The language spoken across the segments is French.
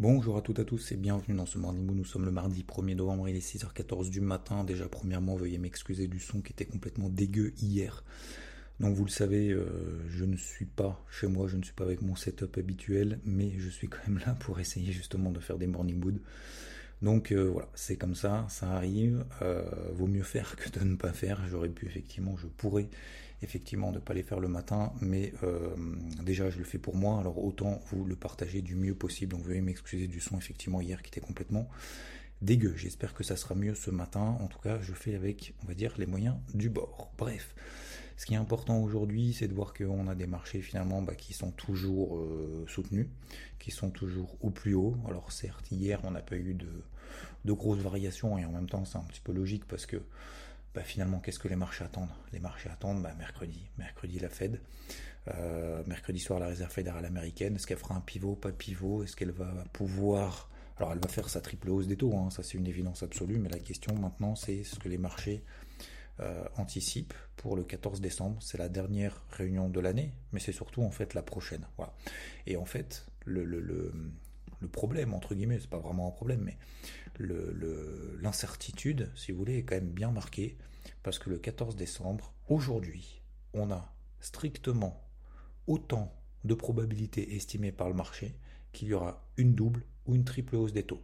Bonjour à toutes et à tous et bienvenue dans ce Morning Moon. Nous sommes le mardi 1er novembre, il est 6h14 du matin. Déjà, premièrement, veuillez m'excuser du son qui était complètement dégueu hier. Donc vous le savez, euh, je ne suis pas chez moi, je ne suis pas avec mon setup habituel, mais je suis quand même là pour essayer justement de faire des morning mood. Donc euh, voilà, c'est comme ça, ça arrive. Euh, vaut mieux faire que de ne pas faire. J'aurais pu effectivement, je pourrais effectivement ne pas les faire le matin, mais déjà je le fais pour moi, alors autant vous le partager du mieux possible. Donc veuillez m'excuser du son effectivement hier qui était complètement dégueu. J'espère que ça sera mieux ce matin. En tout cas, je fais avec, on va dire, les moyens du bord. Bref. Ce qui est important aujourd'hui, c'est de voir qu'on a des marchés finalement bah, qui sont toujours euh, soutenus, qui sont toujours au plus haut. Alors certes, hier, on n'a pas eu de, grosses variations et en même temps, c'est un petit peu logique parce que bah, finalement, qu'est-ce que les marchés attendent? Les marchés attendent bah, mercredi. Mercredi, la Fed. Euh, mercredi soir, la Réserve fédérale américaine. Est-ce qu'elle fera un pivot, pas pivot Est-ce qu'elle va pouvoir... Alors, elle va faire sa triple hausse des taux, hein, ça c'est une évidence absolue, mais la question maintenant, c'est ce que les marchés euh, anticipe pour le 14 décembre. C'est la dernière réunion de l'année, mais c'est surtout en fait la prochaine. Voilà. Et en fait, le, problème, entre guillemets, c'est pas vraiment un problème, mais l'incertitude, si vous voulez, est quand même bien marquée, parce que le 14 décembre, aujourd'hui, on a strictement autant de probabilités estimées par le marché qu'il y aura une double ou une triple hausse des taux.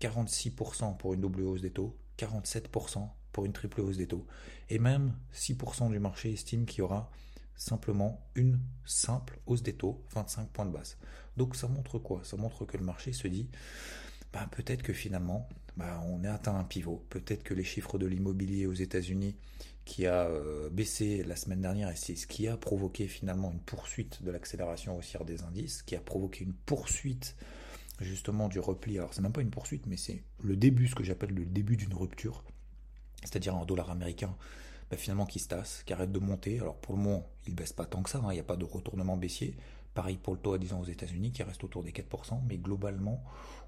46% pour une double hausse des taux, 47% pour une triple hausse des taux. Et même 6% du marché estime qu'il y aura simplement une simple hausse des taux, 25 points de base. Donc ça montre quoi? Ça montre que le marché se dit, bah, peut-être que finalement, bah, on a atteint un pivot. Peut-être que les chiffres de l'immobilier aux États-Unis qui a euh, baissé la semaine dernière et c'est ce qui a provoqué finalement une poursuite de l'accélération haussière des indices, qui a provoqué une poursuite justement du repli. Alors c'est même pas une poursuite, mais c'est le début, ce que j'appelle le début d'une rupture c'est-à-dire un dollar américain bah, finalement qui se tasse, qui arrête de monter. Alors pour le moment, il baisse pas tant que ça, hein. il n'y a pas de retournement baissier. Pareil pour le taux à 10 ans aux États-Unis qui reste autour des 4%, mais globalement,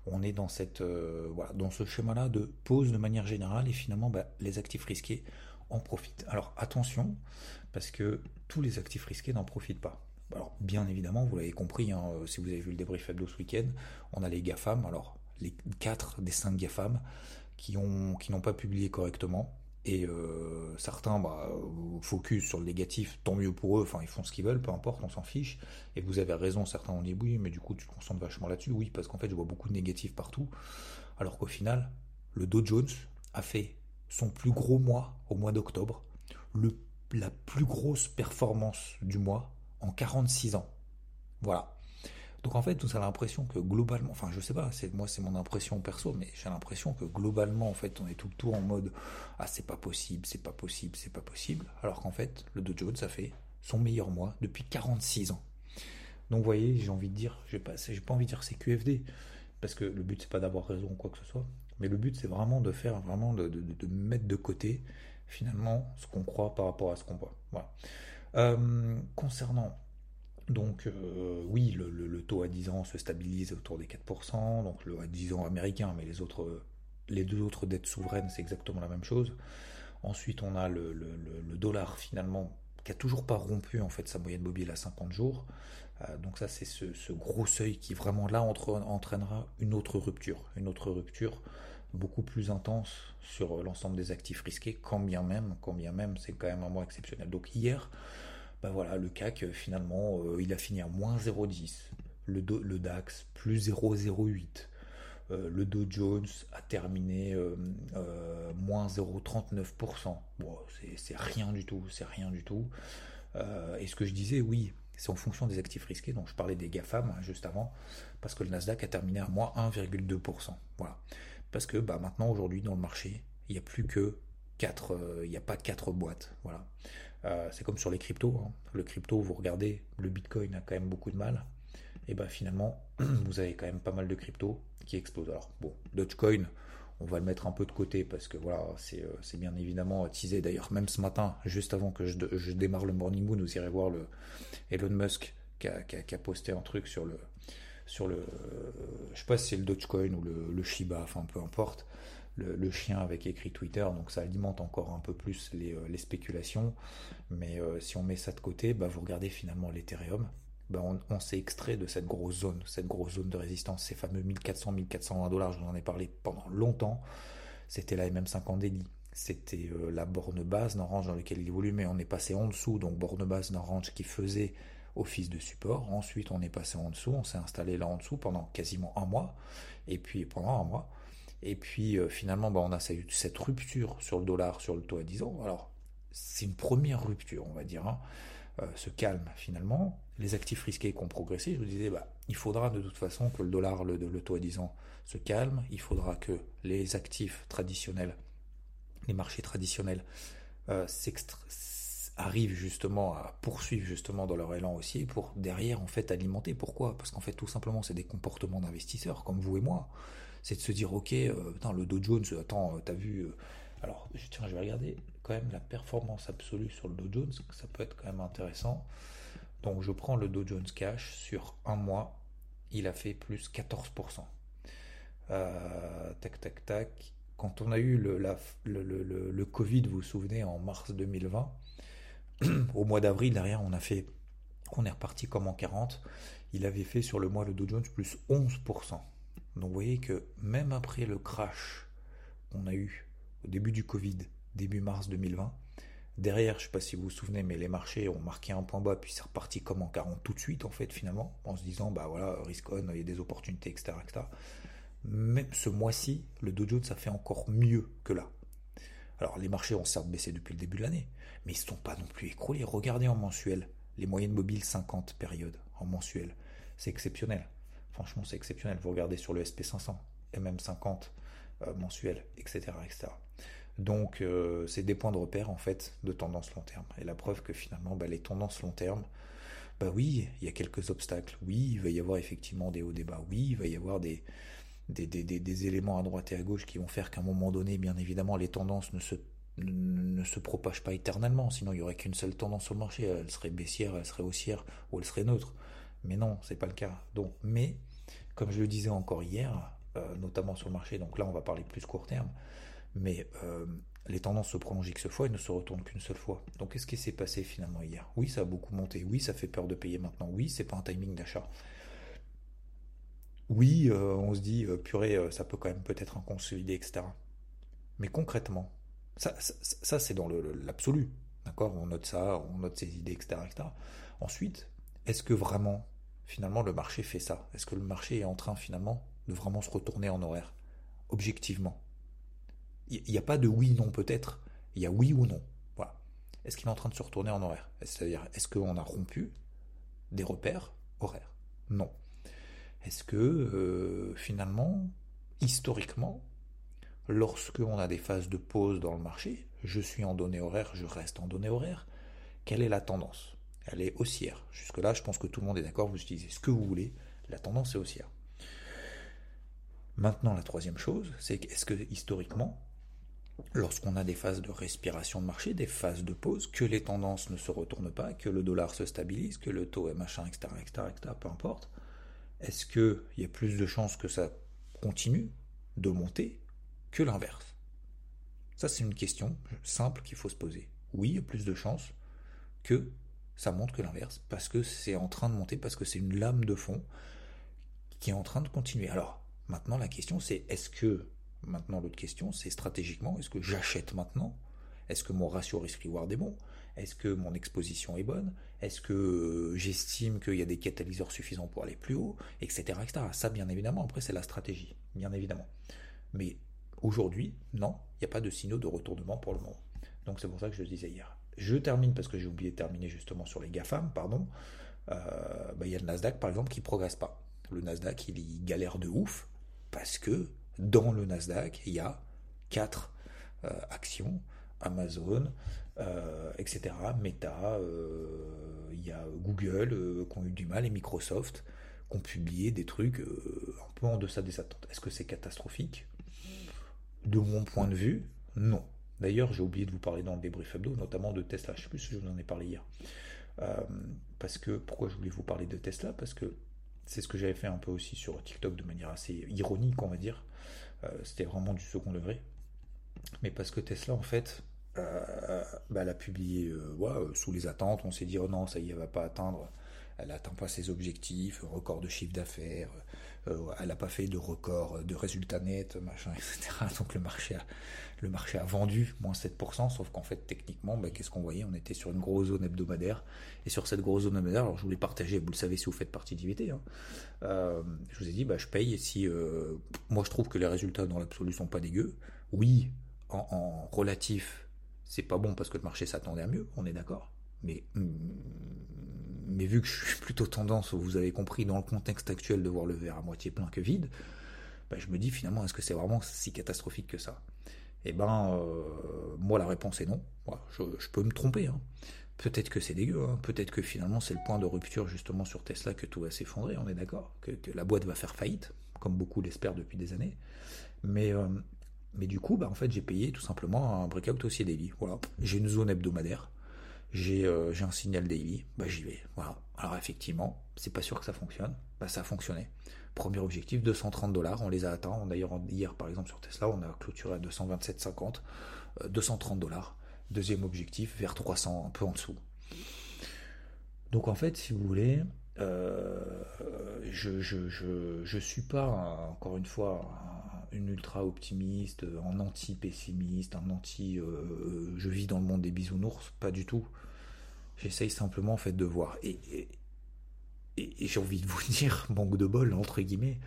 on est euh, dans ce schéma-là de pause de manière générale et finalement, bah, les actifs risqués en profitent. Alors attention, parce que tous les actifs risqués n'en profitent pas. Alors bien évidemment, vous l'avez compris, hein, euh, si vous avez vu le débrief hebdo ce week-end, on a les GAFAM, alors les 4 des 5 GAFAM, qui ont qui n'ont pas publié correctement. Et euh, certains bah, focus sur le négatif, tant mieux pour eux, enfin ils font ce qu'ils veulent, peu importe, on s'en fiche. Et vous avez raison, certains ont dit oui, mais du coup tu concentres vachement là-dessus, oui, parce qu'en fait je vois beaucoup de négatifs partout. Alors qu'au final, le Dow Jones a fait son plus gros mois au mois d'octobre, la plus grosse performance du mois en 46 ans. Voilà. Donc en fait, ça a l'impression que globalement, enfin je sais pas, c'est moi c'est mon impression perso, mais j'ai l'impression que globalement en fait on est tout le temps en mode ah c'est pas possible, c'est pas possible, c'est pas possible, alors qu'en fait le Dow Jones a fait son meilleur mois depuis 46 ans. Donc vous voyez, j'ai envie de dire, j'ai pas, j'ai pas envie de dire c'est QFD, parce que le but c'est pas d'avoir raison ou quoi que ce soit, mais le but c'est vraiment de faire vraiment de, de, mettre de côté finalement ce qu'on croit par rapport à ce qu'on voit. Voilà. Euh, concernant donc euh, oui, le, taux à 10 ans se stabilise autour des 4%, donc le à 10 ans américain, mais les, deux autres dettes souveraines, c'est exactement la même chose. Ensuite, on a le, dollar finalement qui a toujours pas rompu en fait sa moyenne mobile à 50 jours. Euh, donc ça, c'est ce, gros seuil qui vraiment là entraînera une autre rupture, une autre rupture beaucoup plus intense sur l'ensemble des actifs risqués, quand bien même, quand bien même, c'est quand même un mois exceptionnel. Donc hier, ben voilà, le CAC, euh, finalement, euh, il a fini à moins 0,10. Le, le, DAX, plus 0,08. Euh, le Dow Jones a terminé moins 0,39%. Bon, c'est rien du tout, c'est rien du tout. et ce que je disais, oui, c'est en fonction des actifs risqués, donc je parlais des GAFAM hein, juste avant, parce que le Nasdaq a terminé à moins 1,2%. Voilà. Parce que bah, maintenant, aujourd'hui, dans le marché, il n'y a plus que 4, il n'y a pas 4 boîtes. Voilà. Euh, c'est comme sur les cryptos. Hein. Le crypto, vous regardez, le Bitcoin a quand même beaucoup de mal. et ben finalement, vous avez quand même pas mal de cryptos qui explosent. Alors bon, Dogecoin, on va le mettre un peu de côté parce que voilà, c'est euh, bien évidemment teasé. D'ailleurs, même ce matin, juste avant que je, démarre le Morning Moon, vous irez voir le Elon Musk qui a, posté un truc sur le, sur le, je sais pas si c'est le Dogecoin ou le, Shiba, enfin peu importe, le, chien avec écrit Twitter, donc ça alimente encore un peu plus les, euh, spéculations. Mais euh, si on met ça de côté, bah, vous regardez finalement l'Ethereum, bah, on, s'est extrait de cette grosse zone, cette grosse zone de résistance, ces fameux 1400-1420 dollars, je vous en ai parlé pendant longtemps. C'était la MM50 Daily. C'était euh, la borne base d'Orange dans laquelle il évolue, mais on est passé en dessous, donc borne base d'Orange qui faisait office de support. Ensuite, on est passé en dessous, on s'est installé là en dessous pendant quasiment un mois, et puis pendant un mois. Et puis euh, finalement, bah, on a cette rupture sur le dollar, sur le taux à 10 ans. Alors, c'est une première rupture, on va dire. Hein. Euh, se calme finalement. Les actifs risqués qui ont progressé, je vous disais, bah, il faudra de toute façon que le dollar, le, le taux à 10 ans se calme. Il faudra que les actifs traditionnels, les marchés traditionnels, euh, arrivent justement à poursuivre justement dans leur élan aussi pour derrière en fait alimenter. Pourquoi? Parce qu'en fait tout simplement c'est des comportements d'investisseurs comme vous et moi. C'est de se dire ok, euh, le Dow Jones, attends, euh, t'as vu euh, Alors tiens, je vais regarder quand même la performance absolue sur le Dow Jones, ça peut être quand même intéressant. Donc je prends le Dow Jones Cash sur un mois, il a fait plus 14%. tac tac tac. Quand on a eu le, la, le, le Covid, vous vous souvenez, en mars 2020, au mois d'avril, derrière, on a fait, on est reparti comme en 40. Il avait fait sur le mois le Dow Jones plus 11%. Donc vous voyez que même après le crash qu'on a eu au début du Covid, début mars 2020, derrière, je ne sais pas si vous vous souvenez, mais les marchés ont marqué un point bas, puis c'est reparti comme en 40 tout de suite, en fait, finalement, en se disant, bah voilà, risk on, il y a des opportunités, etc. etc. Même ce mois-ci, le Dow Jones, ça fait encore mieux que là. Alors les marchés ont certes baissé depuis le début de l'année, mais ils ne sont pas non plus écroulés. Regardez en mensuel, les moyennes mobiles 50 périodes en mensuel. C'est exceptionnel. Franchement, c'est exceptionnel. Vous regardez sur le SP500, MM50 euh, mensuel, etc. etc. Donc, euh, c'est des points de repère, en fait, de tendance long terme. Et la preuve que finalement, bah, les tendances long terme, bah oui, il y a quelques obstacles. Oui, il va y avoir effectivement des hauts débats. Oui, il va y avoir des, des, des, des, éléments à droite et à gauche qui vont faire qu'à un moment donné, bien évidemment, les tendances ne se, ne se propagent pas éternellement. Sinon, il n'y aurait qu'une seule tendance le marché. Elle serait baissière, elle serait haussière ou elle serait neutre. Mais non, c'est pas le cas. Donc, mais, comme je le disais encore hier, euh, notamment sur le marché, donc là, on va parler plus court terme, mais euh, les tendances se prolongent X fois et ne se retournent qu'une seule fois. Donc, qu'est-ce qui s'est passé finalement hier? Oui, ça a beaucoup monté. Oui, ça fait peur de payer maintenant. Oui, c'est pas un timing d'achat oui, euh, on se dit, purée, ça peut quand même peut-être en consolider, etc. Mais concrètement, ça, ça, c'est dans l'absolu. D'accord? On note ça, on note ses idées, etc. Ensuite, est-ce que vraiment, finalement, le marché fait ça Est-ce que le marché est en train, finalement, de vraiment se retourner en horaire? Objectivement. Il n'y a pas de oui, non, peut-être. Il y a oui ou non. Voilà. Est-ce qu'il est en train de se retourner en horaire? C'est-à-dire, est-ce qu'on a rompu des repères horaires? Non. Est-ce que euh, finalement, historiquement, lorsque on a des phases de pause dans le marché, je suis en données horaires, je reste en données horaires, quelle est la tendance? Elle est haussière. Jusque-là, je pense que tout le monde est d'accord, vous utilisez ce que vous voulez, la tendance est haussière. Maintenant, la troisième chose, c'est est-ce que historiquement, lorsqu'on a des phases de respiration de marché, des phases de pause, que les tendances ne se retournent pas, que le dollar se stabilise, que le taux est machin, etc., etc., etc., peu importe, est-ce qu'il y a plus de chances que ça continue de monter que l'inverse? Ça, c'est une question simple qu'il faut se poser. Oui, il y a plus de chances que ça monte que l'inverse, parce que c'est en train de monter, parce que c'est une lame de fond qui est en train de continuer. Alors, maintenant, la question, c'est est-ce que, maintenant, l'autre question, c'est stratégiquement, est-ce que j'achète maintenant? Est-ce que mon ratio risque-reward est bon? Est-ce que mon exposition est bonne? Est-ce que euh, j'estime qu'il y a des catalyseurs suffisants pour aller plus haut, etc., etc. Ça, bien évidemment, après, c'est la stratégie, bien évidemment. Mais aujourd'hui, non, il n'y a pas de signaux de retournement pour le moment. Donc c'est pour ça que je le disais hier. Je termine parce que j'ai oublié de terminer justement sur les GAFAM, pardon. Euh, bah, il y a le Nasdaq par exemple qui ne progresse pas. Le Nasdaq, il, galère de ouf parce que dans le Nasdaq, il y a quatre euh, actions Amazon, euh, etc. Meta, il y a Google qui ont eu du mal et Microsoft qui ont publié des trucs un peu en deçà des attentes. Est-ce que c'est catastrophique? De mon point de vue, non. D'ailleurs, j'ai oublié de vous parler dans le débrief hebdo, notamment de Tesla. Je sais plus je vous en ai parlé hier. parce que, pourquoi je voulais vous parler de Tesla? Parce que c'est ce que j'avais fait un peu aussi sur TikTok de manière assez ironique, on va dire. C'était vraiment du second degré. Mais parce que Tesla, en fait, euh, bah, elle a publié euh, euh, sous les attentes. On s'est dit, oh non, ça y est, va pas atteindre. Elle n'atteint pas ses objectifs, record de chiffre d'affaires. elle n'a pas fait de record de résultats nets, machin, etc. Donc le marché a, vendu moins 7%, sauf qu'en fait, techniquement, bah, qu'est-ce qu'on voyait? On était sur une grosse zone hebdomadaire. Et sur cette grosse zone hebdomadaire, alors je voulais partager, vous le savez si vous faites partie d'IVT, hein, je vous ai dit, bah, je paye si. moi, je trouve que les résultats dans l'absolu sont pas dégueux. Oui, en, relatif, c'est pas bon parce que le marché s'attendait à mieux, on est d'accord. Mais, mm, mais vu que je suis plutôt tendance, vous avez compris, dans le contexte actuel de voir le verre à moitié plein que vide, bah, je me dis finalement, est-ce que c'est vraiment si catastrophique que ça? Eh ben, euh, moi la réponse est non. je, peux me tromper. Hein. Peut-être que c'est dégueu, hein. peut-être que finalement c'est le point de rupture justement sur Tesla que tout va s'effondrer, on est d'accord, que, la boîte va faire faillite, comme beaucoup l'espèrent depuis des années. Mais, euh, du coup, bah, en fait, j'ai payé tout simplement un breakout aussi daily. Voilà. J'ai une zone hebdomadaire. J'ai euh, un signal daily. Bah, j'y vais. Voilà. Alors, effectivement, c'est pas sûr que ça fonctionne. Bah, ça a fonctionné. Premier objectif, 230 dollars. On les a atteints. D'ailleurs, hier, par exemple, sur Tesla, on a clôturé à 227,50. 230 euh, dollars. Deuxième objectif, vers 300, un peu en dessous. Donc, en fait, si vous voulez, je, je, je, suis pas, encore une fois, une ultra optimiste, un anti-pessimiste, un anti euh, euh, je vis dans le monde des bisounours, pas du tout. J'essaye simplement en fait de voir. Et, j'ai envie de vous dire, manque de bol, entre guillemets,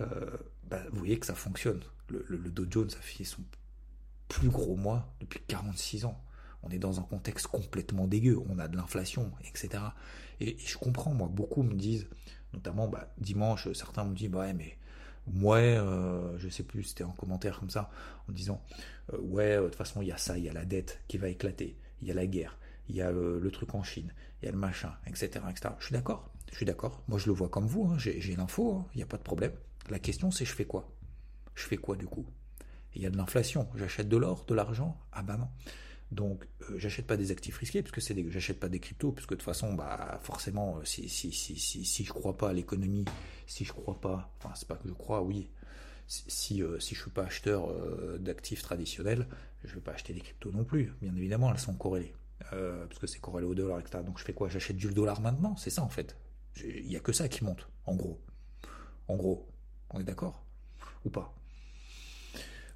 euh, bah, vous voyez que ça fonctionne. Le, le, Dow Jones a fait son plus gros mois depuis 46 ans. On est dans un contexte complètement dégueu, on a de l'inflation, etc. Et, je comprends, moi, beaucoup me disent, notamment bah, dimanche, certains me disent, bah ouais, mais ouais, euh, je sais plus, c'était un commentaire comme ça, en disant, euh, ouais, euh, de toute façon, il y a ça, il y a la dette qui va éclater, il y a la guerre, il y a le, truc en Chine, il y a le machin, etc. etc. Je suis d'accord, je suis d'accord. Moi, je le vois comme vous, hein, j'ai l'info, hein, il n'y a pas de problème. La question, c'est je fais quoi? Je fais quoi du coup? Il y a de l'inflation, j'achète de l'or, de l'argent Ah bah non. Donc, euh, j'achète pas des actifs risqués, puisque c'est des, j'achète pas des cryptos, puisque de toute façon, bah, forcément, euh, si, si, si, si, si je crois pas à l'économie, si je crois pas, enfin, c'est pas que je crois, oui, si, euh, si je suis pas acheteur d'actifs traditionnels, je vais pas acheter des cryptos non plus. Bien évidemment, elles sont corrélées, parce que c'est corrélé au dollar, etc. Donc, je fais quoi? J'achète du dollar maintenant, c'est ça en fait. Il y a que ça qui monte, en gros. En gros, on est d'accord? Ou pas?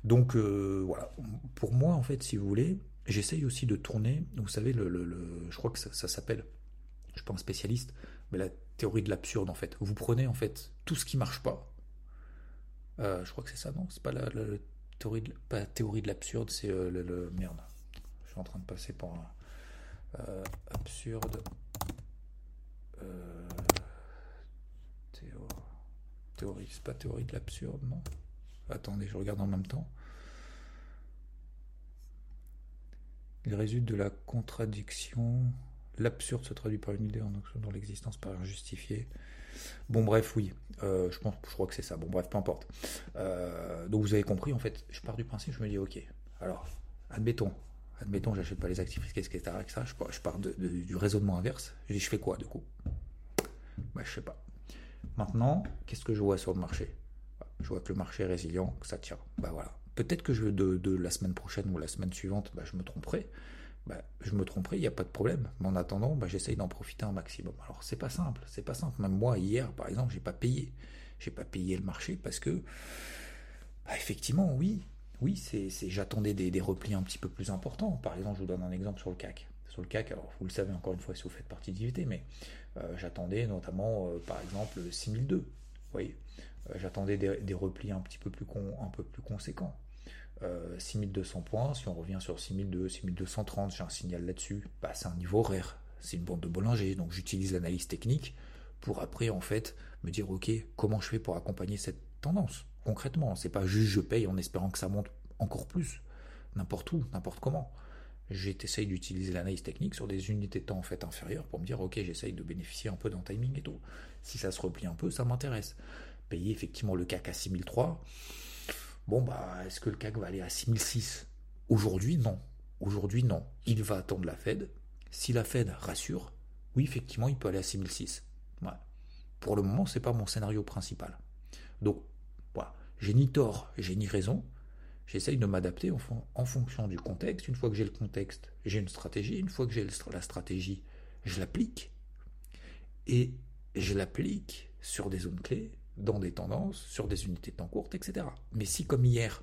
Donc voilà, pour moi en fait, si vous voulez, J'essaye aussi de tourner, vous savez, le, je crois que ça, s'appelle, je suis pas un spécialiste, mais la théorie de l'absurde en fait. Vous prenez en fait tout ce qui marche pas. Euh, je crois que c'est ça, non? C'est pas la, théorie de, pas théorie de l'absurde, c'est euh, le, merde. Je suis en train de passer pour un euh, absurde. théorie, c'est pas théorie de l'absurde, non? Attendez, je regarde en même temps. Il résulte de la contradiction. L'absurde se traduit par une idée en dans l'existence par injustifiée. Bon, bref, oui. Euh, je pense, je crois que c'est ça. Bon, bref, peu importe. Euh, donc, vous avez compris, en fait, je pars du principe, je me dis, ok, alors, admettons, admettons, j'achète pas les actifs risqués, etc., etc. Je pars, je pars du raisonnement inverse. Je dis, je fais quoi, du coup? Bah, je sais pas. Maintenant, qu'est-ce que je vois sur le marché? Je vois que le marché est résilient, que ça tient. Bah voilà. Peut-être que je, de, la semaine prochaine ou la semaine suivante, bah, je me tromperai. Bah, je me tromperai, il n'y a pas de problème. Mais en attendant, bah, j'essaye d'en profiter un maximum. Alors c'est pas simple, c'est pas simple. Même moi, hier, par exemple, j'ai pas payé. J'ai pas payé le marché parce que, effectivement, oui, oui, j'attendais des, replis un petit peu plus importants. Par exemple, je vous donne un exemple sur le CAC. Sur le CAC, alors vous le savez encore une fois si vous faites partie d'IVT, mais euh, j'attendais notamment, euh, par exemple, 6002. Vous voyez, euh, j'attendais des, replis un petit peu plus, un peu plus conséquents. 6200 euh, points, si on revient sur 6200, 6230, j'ai un signal là-dessus, bah, c'est un niveau rare, c'est une bande de Bollinger, donc j'utilise l'analyse technique pour après en fait me dire ok comment je fais pour accompagner cette tendance concrètement, c'est pas juste je paye en espérant que ça monte encore plus, n'importe où, n'importe comment. j'essaye d'utiliser l'analyse technique sur des unités de temps en fait inférieures pour me dire ok j'essaye de bénéficier un peu d'un timing et tout. Si ça se replie un peu, ça m'intéresse. Payer effectivement le CAC à 6003, bon bah est-ce que le CAC va aller à 6006 Aujourd'hui non. Aujourd'hui non. Il va attendre la Fed. Si la Fed rassure, oui effectivement il peut aller à 6006. Pour le moment c'est pas mon scénario principal. Donc voilà, j'ai ni tort, j'ai ni raison. J'essaye de m'adapter en, fonction du contexte. Une fois que j'ai le contexte, j'ai une stratégie. Une fois que j'ai la stratégie, je l'applique. Et je l'applique sur des zones clés, dans des tendances, sur des unités de temps courtes, etc. Mais si comme hier,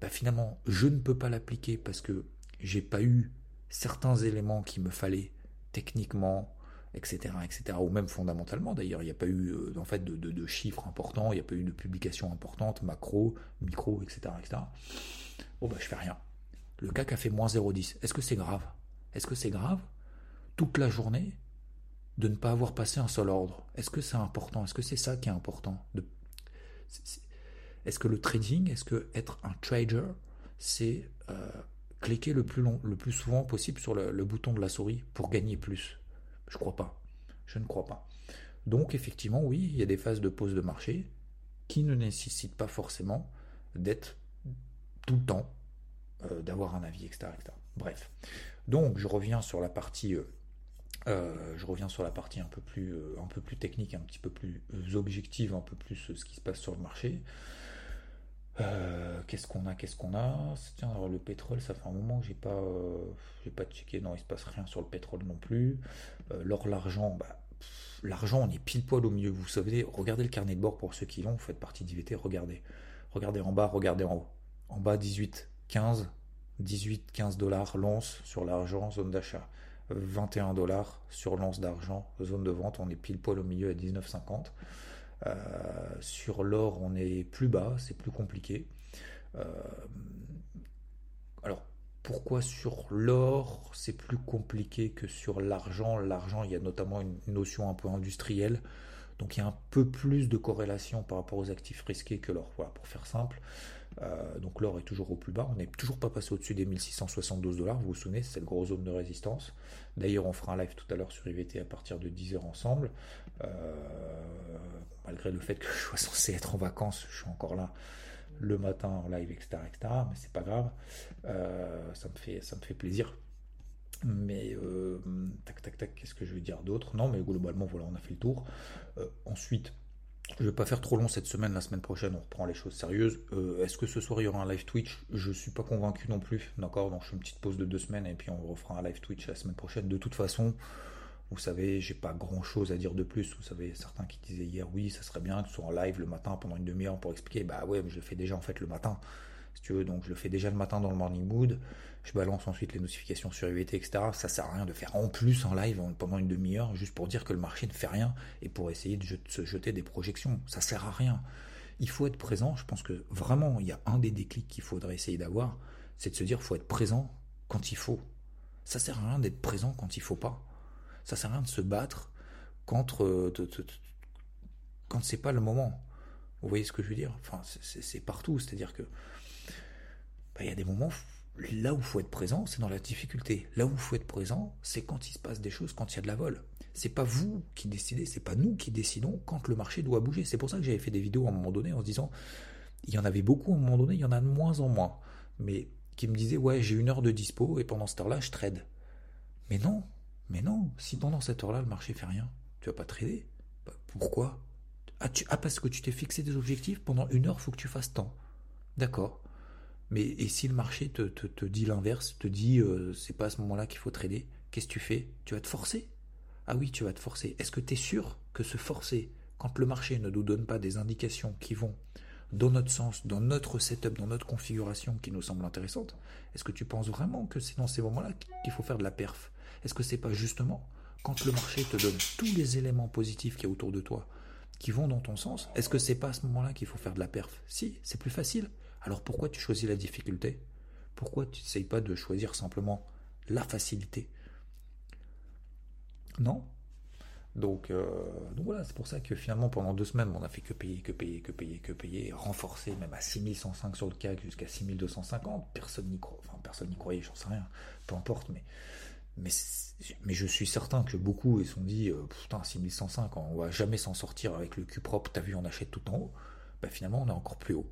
bah finalement, je ne peux pas l'appliquer parce que j'ai pas eu certains éléments qu'il me fallait techniquement, etc., etc., ou même fondamentalement d'ailleurs, il n'y a pas eu euh, en fait de, chiffres importants, il n'y a pas eu de publications importantes, macro, micro, etc., etc. Bon bah je fais rien. Le CAC a fait moins 0,10. Est-ce que c'est grave? Est-ce que c'est grave? Toute la journée? De ne pas avoir passé un seul ordre Est-ce que c'est important? Est-ce que c'est ça qui est important? Est-ce que le trading, est-ce que être un trader, c'est euh, cliquer le plus, long, le plus souvent possible sur le bouton de la souris pour gagner plus? Je crois pas. Je ne crois pas. Donc effectivement, oui, il y a des phases de pause de marché qui ne nécessitent pas forcément d'être tout le temps, euh, d'avoir un avis, etc., Bref. Donc je reviens sur la partie. Euh, euh, je reviens sur la partie un peu plus, plus technique, un petit peu plus objective, un peu plus ce qui se passe sur le marché. qu'est-ce qu'on a Qu'est-ce qu'on a? Tiens, alors le pétrole, ça fait un moment que j'ai pas, j'ai pas checké. Non, il se passe rien sur le pétrole non plus. Euh, l'or, l'argent, bah, l'argent, on est pile poil au milieu. Vous savez, regardez le carnet de bord pour ceux qui l'ont, vous faites partie d'IVT, regardez. Regardez en bas, regardez en haut. En bas, 18, 15, 18, 15 dollars l'once sur l'argent, zone d'achat. 21 dollars sur l'once d'argent, zone de vente, on est pile poil au milieu à 19,50. Euh, sur l'or, on est plus bas, c'est plus compliqué. Euh, alors, pourquoi sur l'or c'est plus compliqué que sur l'argent? L'argent, il y a notamment une notion un peu industrielle, donc il y a un peu plus de corrélation par rapport aux actifs risqués que l'or. Voilà, pour faire simple. Euh, donc l'or est toujours au plus bas, on n'est toujours pas passé au-dessus des 1672 dollars, vous vous souvenez, c'est cette grosse zone de résistance. D'ailleurs, on fera un live tout à l'heure sur IVT à partir de 10h ensemble. Euh, malgré le fait que je sois censé être en vacances, je suis encore là le matin en live, etc. etc. mais c'est pas grave. Euh, ça, me fait, ça me fait plaisir. Mais tac tac tac, qu'est-ce que je veux dire d'autre? Non, mais globalement, voilà, on a fait le tour. Ensuite, je vais pas faire trop long cette semaine. La semaine prochaine, on reprend les choses sérieuses. Est-ce que ce soir il y aura un live Twitch? Je suis pas convaincu non plus. D'accord, donc je fais une petite pause de deux semaines et puis on refera un live Twitch la semaine prochaine. De toute façon, vous savez, j'ai pas grand chose à dire de plus. Vous savez, certains qui disaient hier, oui, ça serait bien que ce soit en live le matin pendant une demi-heure pour expliquer. Bah ouais, je le fais déjà en fait le matin. Si tu veux, donc je le fais déjà le matin dans le morning mood. Je balance ensuite les notifications sur UVT, etc. Ça sert à rien de faire en plus en live pendant une demi-heure juste pour dire que le marché ne fait rien et pour essayer de se jeter des projections. Ça sert à rien. Il faut être présent. Je pense que vraiment, il y a un des déclics qu'il faudrait essayer d'avoir, c'est de se dire, faut être présent quand il faut. Ça sert à rien d'être présent quand il faut pas. Ça sert à rien de se battre contre euh, quand c'est pas le moment. Vous voyez ce que je veux dire? Enfin, c'est partout. C'est-à-dire que il y a des moments là où il faut être présent, c'est dans la difficulté. Là où il faut être présent, c'est quand il se passe des choses, quand il y a de la vol. C'est pas vous qui décidez, c'est pas nous qui décidons quand le marché doit bouger. C'est pour ça que j'avais fait des vidéos à un moment donné en se disant, il y en avait beaucoup à un moment donné, il y en a de moins en moins, mais qui me disaient ouais j'ai une heure de dispo et pendant cette heure-là je trade. Mais non, mais non, si pendant cette heure-là, le marché fait rien, tu vas pas trader. Bah, pourquoi? Ah, ah, parce que tu t'es fixé des objectifs, pendant une heure, faut que tu fasses tant. D'accord. Mais et si le marché te, te, dit l'inverse, te dit euh, c'est pas à ce moment-là qu'il faut trader, qu'est-ce que tu fais? Tu vas te forcer? Ah oui, tu vas te forcer. Est-ce que tu es sûr que se forcer, quand le marché ne nous donne pas des indications qui vont dans notre sens, dans notre setup, dans notre configuration qui nous semble intéressante, est-ce que tu penses vraiment que c'est dans ces moments-là qu'il faut faire de la perf? Est-ce que c'est pas justement quand le marché te donne tous les éléments positifs qui y a autour de toi, qui vont dans ton sens, est-ce que c'est pas à ce moment-là qu'il faut faire de la perf? Si, c'est plus facile. Alors pourquoi tu choisis la difficulté? Pourquoi tu n'essayes pas de choisir simplement la facilité? Non? Donc, donc voilà, c'est pour ça que finalement pendant deux semaines, on a fait que payer, que payer, que payer, que payer, renforcer même à 6105 sur le CAC jusqu'à 6250. Personne n'y croit, enfin personne n'y croyait, j'en sais rien, peu importe, mais mais, je suis certain que beaucoup se sont dit putain 6105, on va jamais s'en sortir avec le cul propre. T'as vu, on achète tout en haut. Bah, finalement, on est encore plus haut.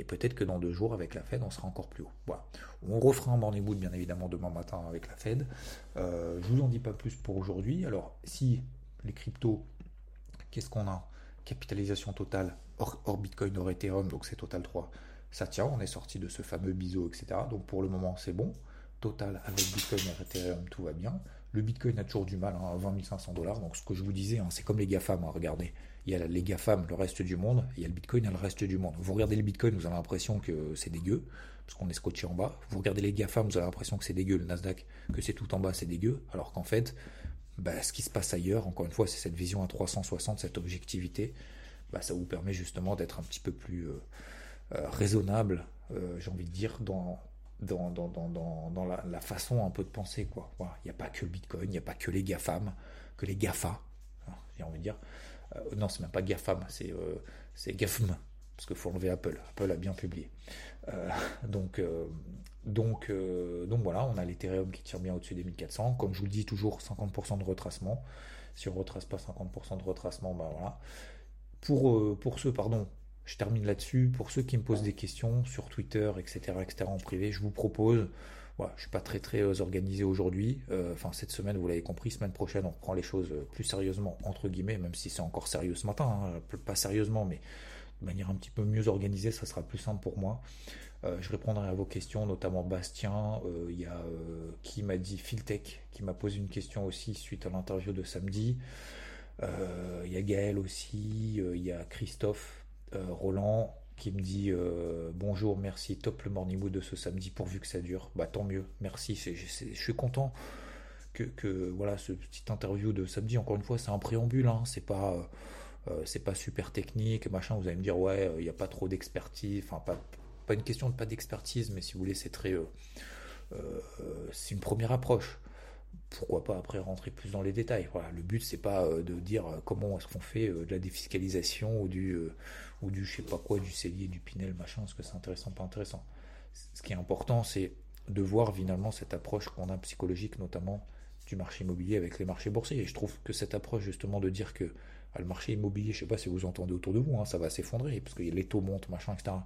Et peut-être que dans deux jours, avec la Fed, on sera encore plus haut. Voilà. On refera un morning mood, bien évidemment, demain matin avec la Fed. Euh, je vous en dis pas plus pour aujourd'hui. Alors, si les cryptos, qu'est-ce qu'on a? Capitalisation totale, hors, Bitcoin, hors Ethereum, donc c'est Total 3. Ça tient, on est sorti de ce fameux biseau, etc. Donc pour le moment, c'est bon. Total avec Bitcoin et Ethereum, tout va bien. Le Bitcoin a toujours du mal hein, à 20 500 dollars. Donc ce que je vous disais, hein, c'est comme les GAFAM, hein, regardez il y a les GAFAM, le reste du monde, il y a le Bitcoin, il y a le reste du monde. Vous regardez le Bitcoin, vous avez l'impression que c'est dégueu, parce qu'on est scotché en bas. Vous regardez les GAFAM, vous avez l'impression que c'est dégueu, le Nasdaq, que c'est tout en bas, c'est dégueu, alors qu'en fait, bah, ce qui se passe ailleurs, encore une fois, c'est cette vision à 360, cette objectivité, bah, ça vous permet justement d'être un petit peu plus euh, euh, raisonnable, euh, j'ai envie de dire, dans, la, façon un peu de penser. Quoi. Il n'y a pas que le Bitcoin, il n'y a pas que les GAFAM, que les GAFA, hein, j'ai envie de dire. Euh, non, c'est même pas GAFAM, c'est euh, c'est GAFM, parce qu'il faut enlever Apple. Apple a bien publié. Euh, donc, donc, donc voilà, on a l'Ethereum qui tire bien au-dessus des 1400. Comme je vous le dis toujours, 50% de retracement. Si on ne retrace pas 50% de retracement, ben voilà. Pour, pour ceux, pardon, je termine là-dessus. Pour ceux qui me posent des questions sur Twitter, etc., etc., en privé, je vous propose je je suis pas très très euh, organisé aujourd'hui. Euh, enfin, cette semaine, vous l'avez compris, semaine prochaine, on prend les choses euh, plus sérieusement, entre guillemets, même si c'est encore sérieux ce matin, hein, pas sérieusement, mais de manière un petit peu mieux organisée, ça sera plus simple pour moi. je répondrai à vos questions, notamment Bastien. Il y a qui m'a dit Philtech, qui m'a posé une question aussi suite à l'interview de samedi. Il y a Gaël aussi. Il y a Christophe, Roland qui me dit euh, bonjour, merci, top le morning mood de ce samedi pourvu que ça dure. Bah tant mieux, merci. je suis content que, voilà ce petit interview de samedi. Encore une fois, c'est un préambule, hein, c'est pas euh, c'est pas super technique, machin. Vous allez me dire ouais, il n'y a pas trop d'expertise, enfin pas pas une question de pas d'expertise, mais si vous voulez, c'est très euh, c'est une première approche pourquoi pas après rentrer plus dans les détails. Voilà, le but c'est pas de dire comment est-ce qu'on fait de la défiscalisation ou du ou du je sais pas quoi, du cellier, du pinel, machin, est-ce que c'est intéressant, pas intéressant. Ce qui est important, c'est de voir finalement cette approche qu'on a psychologique, notamment du marché immobilier avec les marchés boursiers. Et je trouve que cette approche justement de dire que ah, le marché immobilier, je sais pas si vous entendez autour de vous, hein, ça va s'effondrer parce que les taux montent, machin, etc.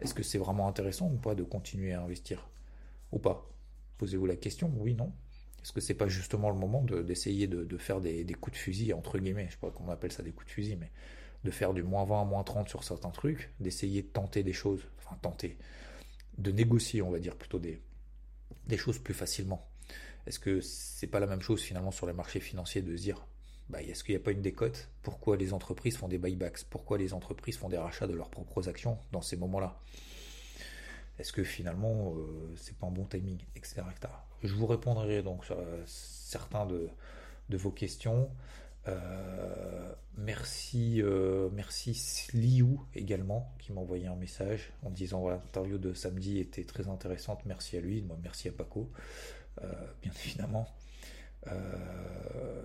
Est-ce que c'est vraiment intéressant ou pas de continuer à investir Ou pas? Posez-vous la question, oui, non Est-ce que c'est pas justement le moment d'essayer de, faire des, coups de fusil, entre guillemets, je sais pas comment on appelle ça des coups de fusil, mais de faire du moins 20 moins 30 sur certains trucs, d'essayer de tenter des choses, enfin tenter, de négocier, on va dire plutôt des, des choses plus facilement. Est-ce que c'est pas la même chose finalement sur les marchés financiers de se dire, bah, est-ce qu'il n'y a pas une décote? Pourquoi les entreprises font des buybacks? Pourquoi les entreprises font des rachats de leurs propres actions dans ces moments-là? Est-ce que finalement euh, c'est pas un bon timing, etc., Je vous répondrai donc sur euh, certains de vos questions. Euh, merci, euh, merci Sliou également qui m'a envoyé un message en disant voilà l'interview de samedi était très intéressante. Merci à lui, moi merci à Paco, euh, bien évidemment.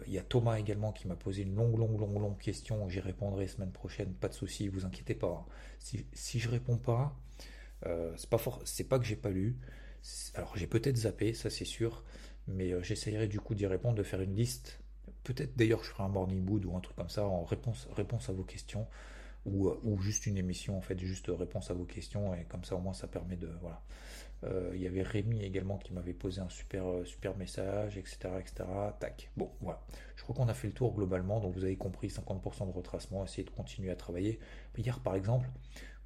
Il y a Thomas également qui m'a posé une longue, longue, longue, longue question. J'y répondrai semaine prochaine, pas de souci, vous inquiétez pas. Hein. Si, je réponds pas, c'est pas c'est pas que j'ai pas lu. Alors j'ai peut-être zappé, ça c'est sûr, mais j'essayerai du coup d'y répondre, de faire une liste Peut-être d'ailleurs je ferai un morning mood ou un truc comme ça en réponse, réponse à vos questions ou, euh, ou, juste une émission en fait, juste réponse à vos questions et comme ça au moins ça permet de voilà. Euh, il y avait Rémi également qui m'avait posé un super euh, super message, etc., etc. Tac. Bon, voilà. Je crois qu'on a fait le tour globalement, donc vous avez compris 50% de retracement, essayez de continuer à travailler. Hier par exemple,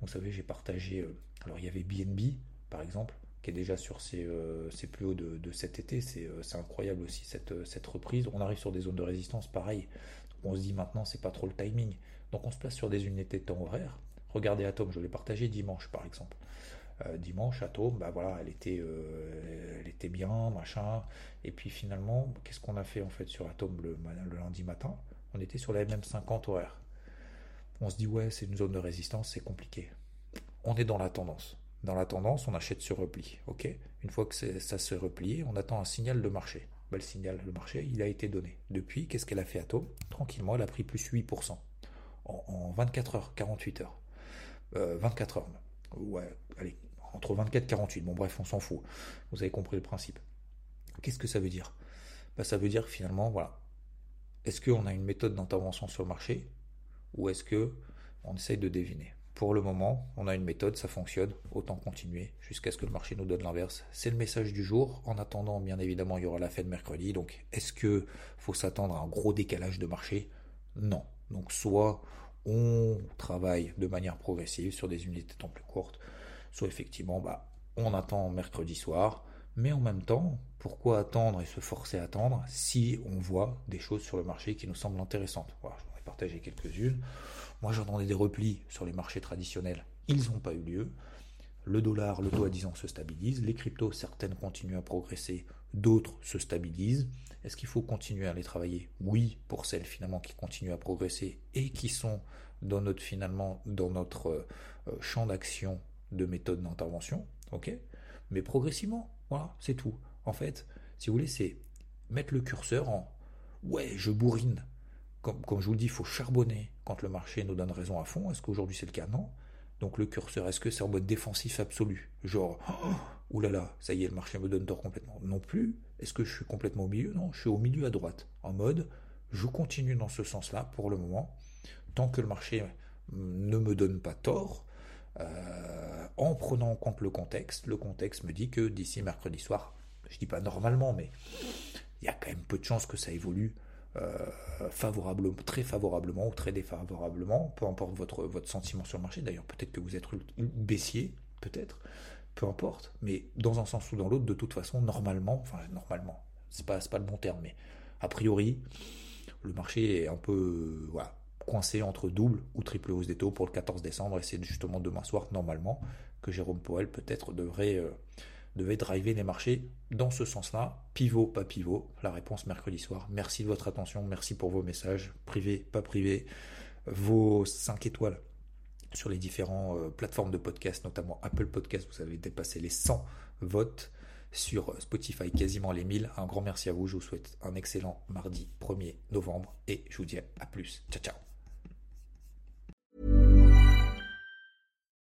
vous savez, j'ai partagé. alors il y avait BNB par exemple qui est déjà sur ses, euh, plus hauts de, cet été. Euh, c'est incroyable aussi cette, euh, cette reprise. On arrive sur des zones de résistance, pareil. on se dit maintenant, c'est pas trop le timing. Donc on se place sur des unités de temps horaire. Regardez Atom, je l'ai partagé dimanche par exemple. dimanche, Atom, bah voilà, elle était, elle était bien, machin. Et puis finalement, qu'est-ce qu'on a fait en fait sur Atom le, le lundi matin? On était sur la MM50 horaire. On se dit ouais, c'est une zone de résistance, c'est compliqué. On est dans la tendance dans la tendance, on achète sur repli. ok? Une fois que ça se replie, on attend un signal de marché. bah, le signal, le marché, il a été donné. Depuis, qu'est-ce qu'elle a fait Atom Tranquillement, elle a pris plus 8% en, 24 heures, 48 heures. 24 euh, heures. Ouais, allez, entre 24 et 48. Bon, bref, on s'en fout. Vous avez compris le principe. Qu'est-ce que ça veut dire? Bah, Ça veut dire finalement, voilà, est-ce qu'on a une méthode d'intervention sur le marché? Ou est-ce que on essaye de deviner? Pour le moment, on a une méthode, ça fonctionne, autant continuer jusqu'à ce que le marché nous donne l'inverse. C'est le message du jour. En attendant, bien évidemment, il y aura la fête mercredi. Donc, est-ce que faut s'attendre à un gros décalage de marché? Non. Donc, soit on travaille de manière progressive sur des unités de temps plus courtes, soit effectivement, bah, on attend mercredi soir, mais en même temps, pourquoi attendre et se forcer à attendre si on voit des choses sur le marché qui nous semblent intéressantes? Voilà, je vais partager quelques-unes. Moi, j'entendais des replis sur les marchés traditionnels. Ils n'ont pas eu lieu. Le dollar, le taux à 10 ans se stabilise. Les cryptos, certaines continuent à progresser, d'autres se stabilisent. Est-ce qu'il faut continuer à les travailler? Oui, pour celles finalement qui continuent à progresser et qui sont dans notre finalement dans notre euh, euh, champ d'action de méthode d'intervention, ok? Mais progressivement, voilà, c'est tout. En fait, si vous voulez, c'est mettre le curseur en ouais, je bourrine. Comme, je vous le dis, il faut charbonner quand le marché nous donne raison à fond. Est-ce qu'aujourd'hui c'est le cas? Non. Donc le curseur, est-ce que c'est en mode défensif absolu? Genre, oh, oulala, ça y est, le marché me donne tort complètement. Non plus. Est-ce que je suis complètement au milieu? Non, je suis au milieu à droite. En mode, je continue dans ce sens-là pour le moment, tant que le marché ne me donne pas tort, euh, en prenant en compte le contexte. Le contexte me dit que d'ici mercredi soir, je dis pas normalement, mais il y a quand même peu de chances que ça évolue euh, favorablement, très favorablement ou très défavorablement, peu importe votre, votre sentiment sur le marché. D'ailleurs, peut-être que vous êtes baissier, peut-être, peu importe. Mais dans un sens ou dans l'autre, de toute façon, normalement, enfin normalement, c'est pas, pas le bon terme, mais a priori, le marché est un peu voilà, coincé entre double ou triple hausse des taux pour le 14 décembre. Et c'est justement demain soir, normalement, que Jérôme Powell peut-être devrait, euh, devait driver les marchés dans ce sens-là. Pivot, pas pivot. La réponse mercredi soir. Merci de votre attention. Merci pour vos messages. Privé, pas privé. Vos 5 étoiles sur les différentes euh, plateformes de podcast, notamment Apple Podcast. Vous avez dépassé les 100 votes sur Spotify, quasiment les 1000. Un grand merci à vous. Je vous souhaite un excellent mardi 1er novembre et je vous dis à plus. Ciao, ciao.